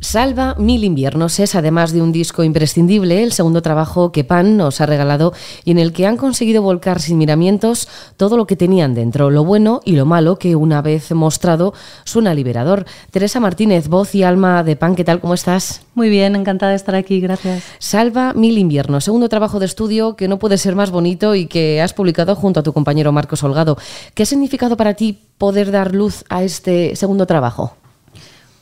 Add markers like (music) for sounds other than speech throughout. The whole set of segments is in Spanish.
Salva Mil Inviernos es, además de un disco imprescindible, el segundo trabajo que Pan nos ha regalado y en el que han conseguido volcar sin miramientos todo lo que tenían dentro, lo bueno y lo malo que una vez mostrado suena liberador. Teresa Martínez, voz y alma de Pan, ¿qué tal? ¿Cómo estás? Muy bien, encantada de estar aquí, gracias. Salva Mil Inviernos, segundo trabajo de estudio que no puede ser más bonito y que has publicado junto a tu compañero Marcos Holgado. ¿Qué ha significado para ti poder dar luz a este segundo trabajo?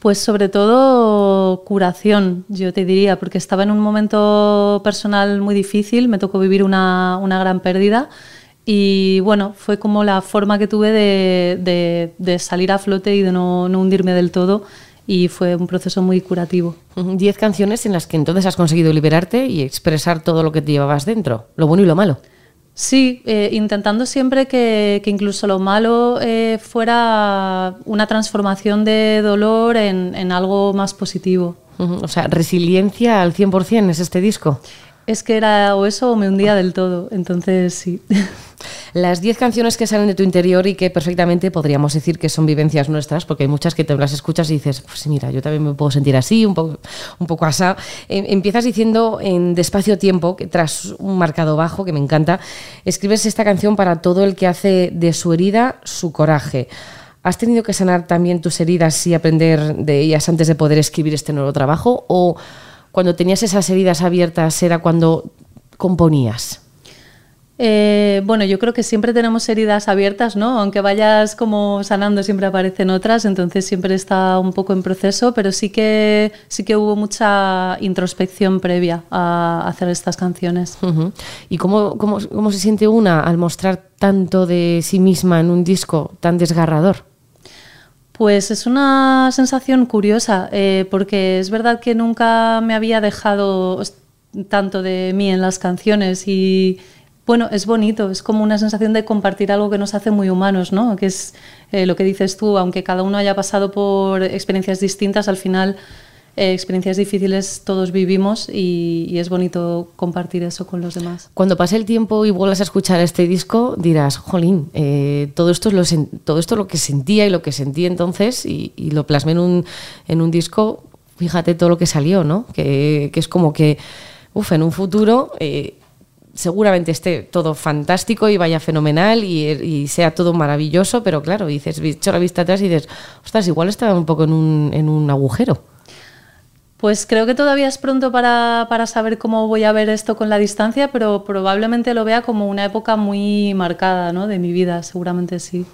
Pues sobre todo curación, yo te diría, porque estaba en un momento personal muy difícil, me tocó vivir una, gran pérdida y bueno, fue como la forma que tuve de, salir a flote y de no, hundirme del todo y fue un proceso muy curativo. Diez canciones en las que entonces has conseguido liberarte y expresar todo lo que te llevabas dentro, lo bueno y lo malo. Sí, eh, intentando siempre que, incluso lo malo eh, fuera una transformación de dolor en, algo más positivo. O sea, resiliencia al 100% es este disco. Es que era o eso o me hundía del todo, entonces sí. (laughs) Las 10 canciones que salen de tu interior y que perfectamente podríamos decir que son vivencias nuestras, porque hay muchas que te las escuchas y dices, pues mira, yo también me puedo sentir así, un poco, un poco asá. Em, empiezas diciendo en Despacio Tiempo, que tras un marcado bajo, que me encanta, escribes esta canción para todo el que hace de su herida su coraje. ¿Has tenido que sanar también tus heridas y aprender de ellas antes de poder escribir este nuevo trabajo? ¿O cuando tenías esas heridas abiertas era cuando componías? Eh, bueno, yo creo que siempre tenemos heridas abiertas, ¿no? Aunque vayas como sanando, siempre aparecen otras, entonces siempre está un poco en proceso, pero sí que, sí que hubo mucha introspección previa a hacer estas canciones. ¿Y cómo, cómo, cómo se siente una al mostrar tanto de sí misma en un disco tan desgarrador? Pues es una sensación curiosa, eh, porque es verdad que nunca me había dejado tanto de mí en las canciones y bueno, es bonito, es como una sensación de compartir algo que nos hace muy humanos, ¿no? Que es eh, lo que dices tú, aunque cada uno haya pasado por experiencias distintas, al final eh, experiencias difíciles todos vivimos y, es bonito compartir eso con los demás. Cuando pase el tiempo y vuelvas a escuchar este disco, dirás, jolín, eh, todo, esto es lo todo esto lo que sentía y lo que sentí entonces y, lo plasmé en un, en un disco, fíjate todo lo que salió, ¿no? Que, es como que, uff, en un futuro seguramente esté todo fantástico y vaya fenomenal y, sea todo maravilloso, pero claro, dices, echo la vista atrás y dices, ostras, igual estaba un poco en un, en un agujero. Pues creo que todavía es pronto para, saber cómo voy a ver esto con la distancia, pero probablemente lo vea como una época muy marcada ¿no? de mi vida, seguramente sí.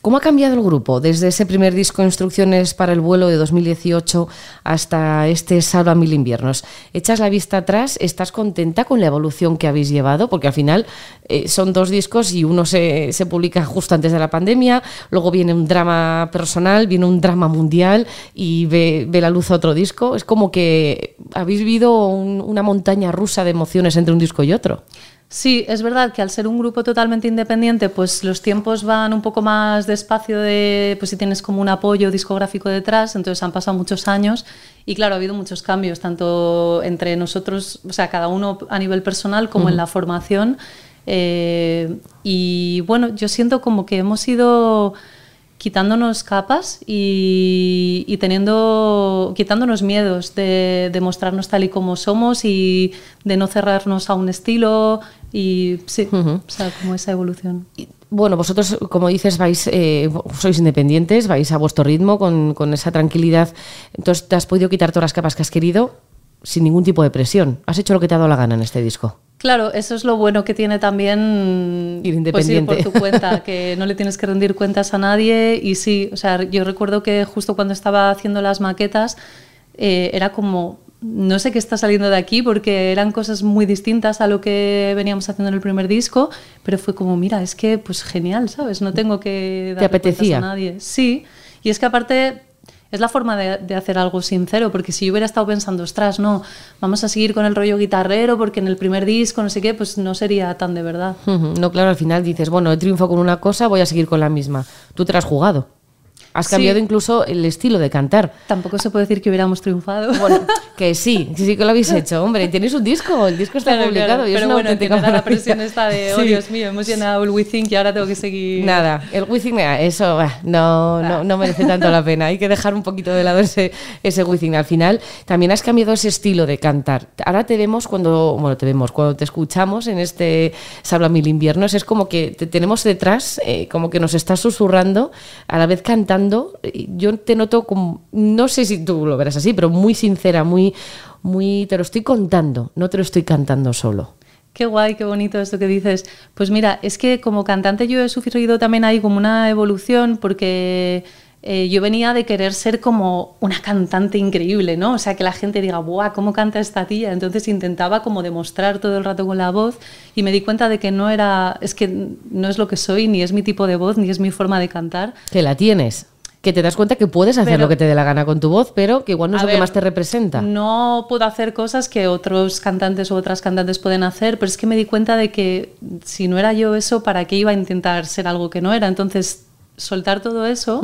¿Cómo ha cambiado el grupo desde ese primer disco Instrucciones para el vuelo de 2018 hasta este Salva Mil Inviernos? ¿Echas la vista atrás? ¿Estás contenta con la evolución que habéis llevado? Porque al final eh, son dos discos y uno se, publica justo antes de la pandemia, luego viene un drama personal, viene un drama mundial y ve, ve la luz a otro disco. Es como que habéis vivido una montaña rusa de emociones entre un disco y otro. Sí, es verdad que al ser un grupo totalmente independiente, pues los tiempos van un poco más despacio de, pues si tienes como un apoyo discográfico detrás, entonces han pasado muchos años y claro, ha habido muchos cambios, tanto entre nosotros, o sea, cada uno a nivel personal como en la formación. Eh, y bueno, yo siento como que hemos ido quitándonos capas y, teniendo, quitándonos miedos de, de, mostrarnos tal y como somos y de no cerrarnos a un estilo y sí, o sea, como esa evolución. Bueno, vosotros, como dices, vais, eh, sois independientes, vais a vuestro ritmo con, con esa tranquilidad. Entonces, ¿te has podido quitar todas las capas que has querido sin ningún tipo de presión? ¿Has hecho lo que te ha dado la gana en este disco? Claro, eso es lo bueno que tiene también ir independiente. Pues, por tu cuenta, (laughs) que no le tienes que rendir cuentas a nadie. Y sí, o sea, yo recuerdo que justo cuando estaba haciendo las maquetas, eh, era como, no sé qué está saliendo de aquí, porque eran cosas muy distintas a lo que veníamos haciendo en el primer disco, pero fue como, mira, es que, pues genial, ¿sabes? No tengo que dar cuentas a nadie. Sí, y es que aparte es la forma de, hacer algo sincero, porque si yo hubiera estado pensando, ostras, no, vamos a seguir con el rollo guitarrero, porque en el primer disco, no sé qué, pues no sería tan de verdad. No, claro, al final dices, bueno, he triunfo con una cosa, voy a seguir con la misma. Tú te has jugado. Has cambiado incluso el estilo de cantar. Tampoco se puede decir que hubiéramos triunfado. Bueno, (laughs) que sí, sí que lo habéis hecho, hombre. Tenéis un disco, el disco está publicado y es una bueno, auténtica la presión está de, (laughs) oh Dios mío, hemos llenado el We Think y ahora tengo que seguir... Nada, el We Think, eso no, no, no, merece tanto la pena. Hay que dejar un poquito de lado ese, ese We Think. Al final, también has cambiado ese estilo de cantar. Ahora te vemos cuando, bueno, te vemos, cuando te escuchamos en este Sabla Mil Inviernos, es como que te tenemos detrás, eh, como que nos estás susurrando, a la vez cantando. Yo te noto como, no sé si tú lo verás así, pero muy sincera, muy, muy, te lo estoy contando, no te lo estoy cantando solo. Qué guay, qué bonito esto que dices. Pues mira, es que como cantante yo he sufrido también ahí como una evolución porque eh, yo venía de querer ser como una cantante increíble, ¿no? O sea, que la gente diga, ¡buah, cómo canta esta tía! Entonces intentaba como demostrar todo el rato con la voz y me di cuenta de que no era, es que no es lo que soy, ni es mi tipo de voz, ni es mi forma de cantar. Que la tienes que te das cuenta que puedes hacer lo que te dé la gana con tu voz, pero que igual no es lo que más te representa. No puedo hacer cosas que otros cantantes u otras cantantes pueden hacer, pero es que me di cuenta de que si no era yo eso, ¿para qué iba a intentar ser algo que no era? Entonces, soltar todo eso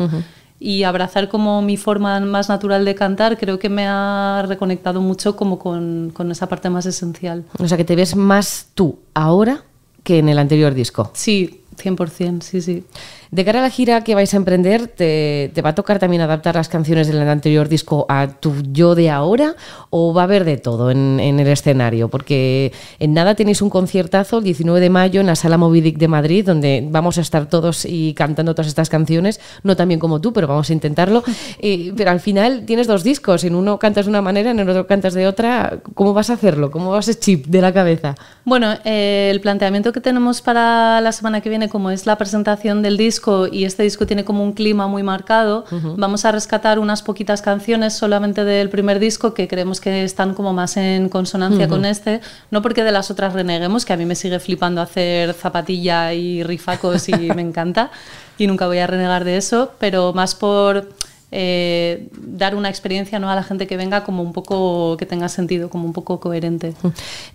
y abrazar como mi forma más natural de cantar, creo que me ha reconectado mucho como con, con esa parte más esencial. O sea, que te ves más tú ahora que en el anterior disco. Sí, 100%, sí, sí. De cara a la gira que vais a emprender, te, va a tocar también adaptar las canciones del anterior disco a tu yo de ahora o va a haber de todo en, el escenario? Porque en nada tenéis un conciertazo el 19 de mayo en la Sala Movidic de Madrid, donde vamos a estar todos y cantando todas estas canciones, no tan bien como tú, pero vamos a intentarlo. (laughs) pero al final tienes dos discos, en uno cantas de una manera, en el otro cantas de otra. ¿Cómo vas a hacerlo? ¿Cómo vas a chip de la cabeza? Bueno, eh, el planteamiento que tenemos para la semana que viene, como es la presentación del disco, y este disco tiene como un clima muy marcado, vamos a rescatar unas poquitas canciones solamente del primer disco que creemos que están como más en consonancia con este, no porque de las otras reneguemos, que a mí me sigue flipando hacer zapatilla y rifacos y me encanta (laughs) y nunca voy a renegar de eso, pero más por eh, dar una experiencia ¿no? a la gente que venga como un poco que tenga sentido, como un poco coherente.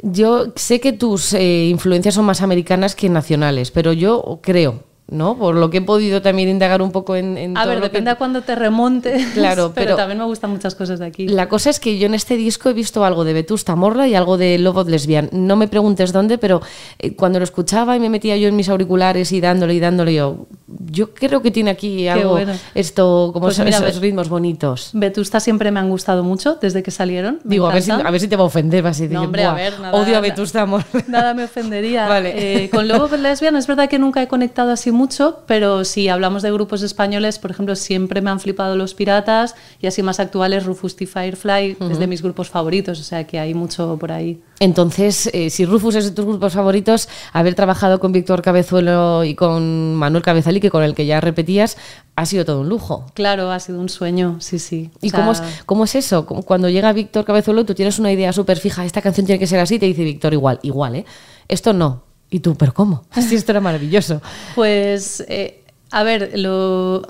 Yo sé que tus eh, influencias son más americanas que nacionales, pero yo creo ¿no? Por lo que he podido también indagar un poco en... a ver, depende a cuándo te remonte. (laughs) Claro, pero, también me gustan muchas cosas de aquí. La cosa es que yo en este disco he visto algo de Vetusta Morla y algo de Lobo Lesbian. No me preguntes dónde, pero eh, cuando lo escuchaba y me metía yo en mis auriculares y dándole y dándole yo, yo creo que tiene aquí algo, esto, como pues esos ritmos bonitos. Vetusta siempre me han gustado mucho desde que salieron. Digo, a ver, si, a ver, si, te va a ofender, vas a decir, hombre, a ver, nada, odio a Vetusta Morla. Nada me ofendería. (laughs) vale. Eh, con Lobo Lesbian es verdad que nunca he conectado así mucho, pero si hablamos de grupos españoles, por ejemplo, siempre me han flipado los piratas y así más actuales, Rufus T. Firefly es de mis grupos favoritos, o sea que hay mucho por ahí. Entonces, eh, si Rufus es de tus grupos favoritos, haber trabajado con Víctor Cabezuelo y con Manuel Cabezalí, que con el que ya repetías, ha sido todo un lujo. Claro, ha sido un sueño, sí, sí. ¿Y cómo, es, cómo es eso? Cuando llega Víctor Cabezuelo, tú tienes una idea súper fija, esta canción tiene que ser así, te dice Víctor igual, igual, ¿eh? Esto no, y tú, ¿pero cómo? (laughs) Si esto era maravilloso. Pues, eh, a ver, lo,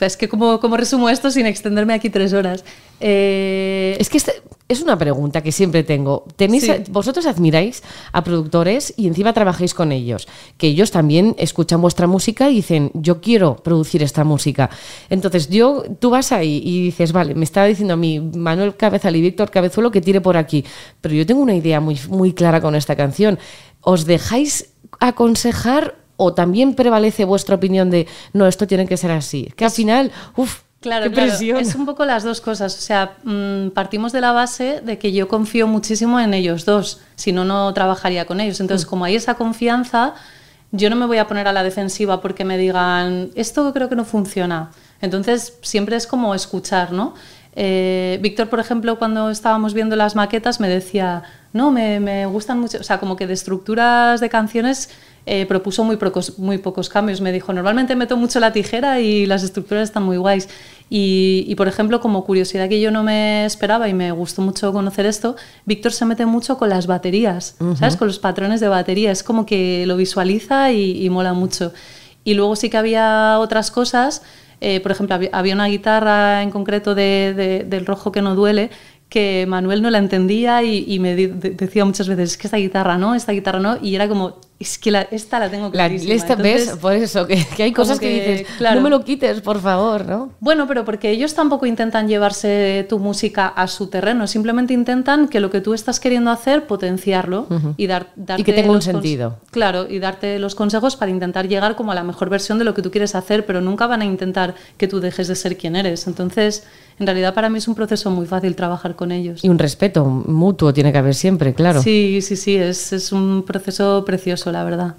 es que como, resumo esto sin extenderme aquí tres horas. Eh, es que este, es una pregunta que siempre tengo. ¿Tenéis, Vosotros admiráis a productores y encima trabajáis con ellos, que ellos también escuchan vuestra música y dicen, yo quiero producir esta música. Entonces, yo, tú vas ahí y dices, vale, me estaba diciendo a mí Manuel Cabezal y Víctor Cabezuelo que tire por aquí, pero yo tengo una idea muy, muy clara con esta canción. ¿Os dejáis aconsejar o también prevalece vuestra opinión de no, esto tiene que ser así? Que al final, uff, Claro, claro, es un poco las dos cosas. O sea, mm, partimos de la base de que yo confío muchísimo en ellos dos, si no, no trabajaría con ellos. Entonces, mm. como hay esa confianza, yo no me voy a poner a la defensiva porque me digan, esto creo que no funciona. Entonces, siempre es como escuchar, ¿no? Eh, Víctor, por ejemplo, cuando estábamos viendo las maquetas, me decía, no, me, me gustan mucho, o sea, como que de estructuras de canciones eh, propuso muy pocos, muy pocos cambios. Me dijo, normalmente meto mucho la tijera y las estructuras están muy guays. Y, por ejemplo, como curiosidad que yo no me esperaba y me gustó mucho conocer esto, Víctor se mete mucho con las baterías, ¿sabes? Con los patrones de batería. Es como que lo visualiza y, mola mucho. Y luego sí que había otras cosas. Eh, por ejemplo, había, una guitarra en concreto de, del rojo que no duele que Manuel no la entendía y, me decía muchas veces, es que esta guitarra no, esta guitarra no, y era como, Es que la, esta la tengo clarísima. La, esta ves, por eso, que, que hay cosas que, dices, claro, no me lo quites, por favor, ¿no? Bueno, pero porque ellos tampoco intentan llevarse tu música a su terreno, simplemente intentan que lo que tú estás queriendo hacer, potenciarlo y dar, darte... Y que tenga un sentido. Claro, y darte los consejos para intentar llegar como a la mejor versión de lo que tú quieres hacer, pero nunca van a intentar que tú dejes de ser quien eres. Entonces en realidad para mí es un proceso muy fácil trabajar con ellos. Y un respeto mutuo tiene que haber siempre, claro. Sí, sí, sí, es, es un proceso precioso, la verdad.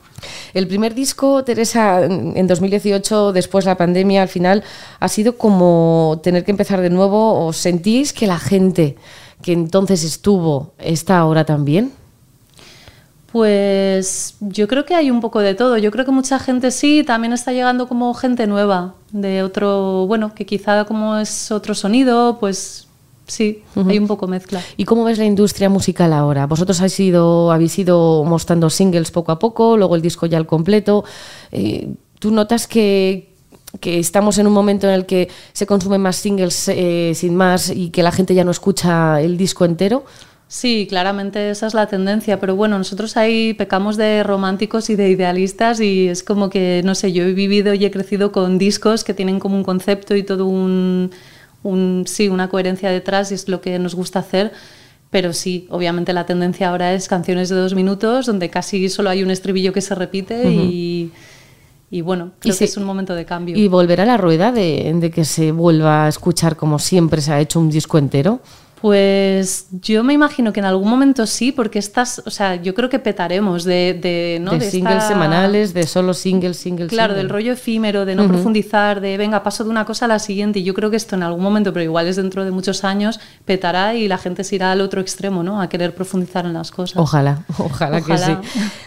El primer disco, Teresa, en 2018, después de la pandemia, al final, ha sido como tener que empezar de nuevo. ¿O sentís que la gente que entonces estuvo está ahora también? Pues yo creo que hay un poco de todo. Yo creo que mucha gente sí, también está llegando como gente nueva, de otro, bueno, que quizá como es otro sonido, pues sí, hay un poco mezcla. ¿Y cómo ves la industria musical ahora? Vosotros habéis ido, habéis ido mostrando singles poco a poco, luego el disco ya al completo. Eh, ¿Tú notas que, que estamos en un momento en el que se consumen más singles eh, sin más y que la gente ya no escucha el disco entero? Sí, claramente esa es la tendencia, pero bueno, nosotros ahí pecamos de románticos y de idealistas y es como que, no sé, yo he vivido y he crecido con discos que tienen como un concepto y todo un, sí, una coherencia detrás y es lo que nos gusta hacer. Pero sí, obviamente la tendencia ahora es canciones de dos minutos donde casi solo hay un estribillo que se repite y, y, bueno, creo que es un momento de cambio. ¿Y volver a la rueda de, de que se vuelva a escuchar como siempre se ha hecho un disco entero? Pues yo me imagino que en algún momento sí, porque estas, o sea, yo creo que petaremos de, de, ¿no? de, singles semanales, de solo singles, singles. Claro, del rollo efímero, de no profundizar, de venga, paso de una cosa a la siguiente. Y yo creo que esto en algún momento, pero igual es dentro de muchos años, petará y la gente se irá al otro extremo, ¿no? A querer profundizar en las cosas. Ojalá, (laughs) ojalá, que sí.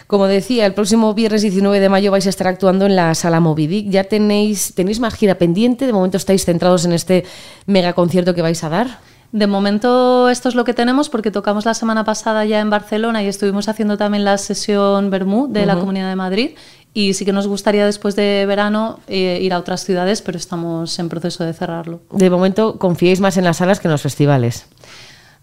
Como decía, el próximo viernes 19 de mayo vais a estar actuando en la Sala Movidic. ¿Ya tenéis, tenéis más gira pendiente? ¿De momento estáis centrados en este mega concierto que vais a dar? De momento esto es lo que tenemos porque tocamos la semana pasada ya en Barcelona y estuvimos haciendo también la sesión Bermú de la Comunidad de Madrid y sí que nos gustaría después de verano eh, ir a otras ciudades, pero estamos en proceso de cerrarlo. De momento confiéis más en las salas que en los festivales.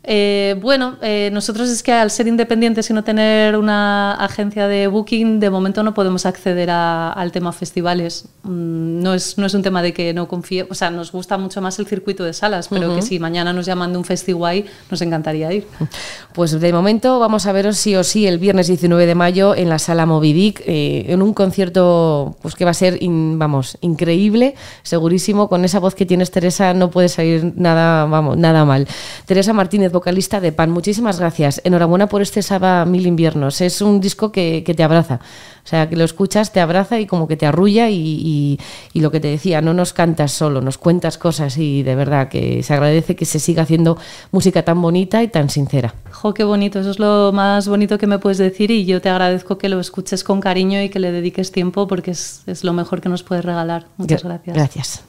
Eh, bueno, eh, nosotros es que al ser independientes y no tener una agencia de booking, de momento no podemos acceder al tema festivales. Mm, no, es, no es un tema de que no confíe, o sea, nos gusta mucho más el circuito de salas, pero que si mañana nos llaman de un festival, nos encantaría ir. (laughs) Pues de momento vamos a veros sí o sí el viernes 19 de mayo en la sala Movidic, eh, en un concierto pues que va a ser, vamos, increíble, segurísimo. Con esa voz que tienes, Teresa, no puede salir nada, vamos, nada mal. Teresa Martínez vocalista de Pan. Muchísimas gracias. Enhorabuena por este Saba Mil Inviernos. Es un disco que, te abraza. O sea, que lo escuchas, te abraza y como que te arrulla y, lo que te decía, no nos cantas solo, nos cuentas cosas y de verdad que se agradece que se siga haciendo música tan bonita y tan sincera. Jo, qué bonito, eso es lo más bonito que me puedes decir y yo te agradezco que lo escuches con cariño y que le dediques tiempo porque es, es lo mejor que nos puedes regalar. Muchas gracias. Gracias.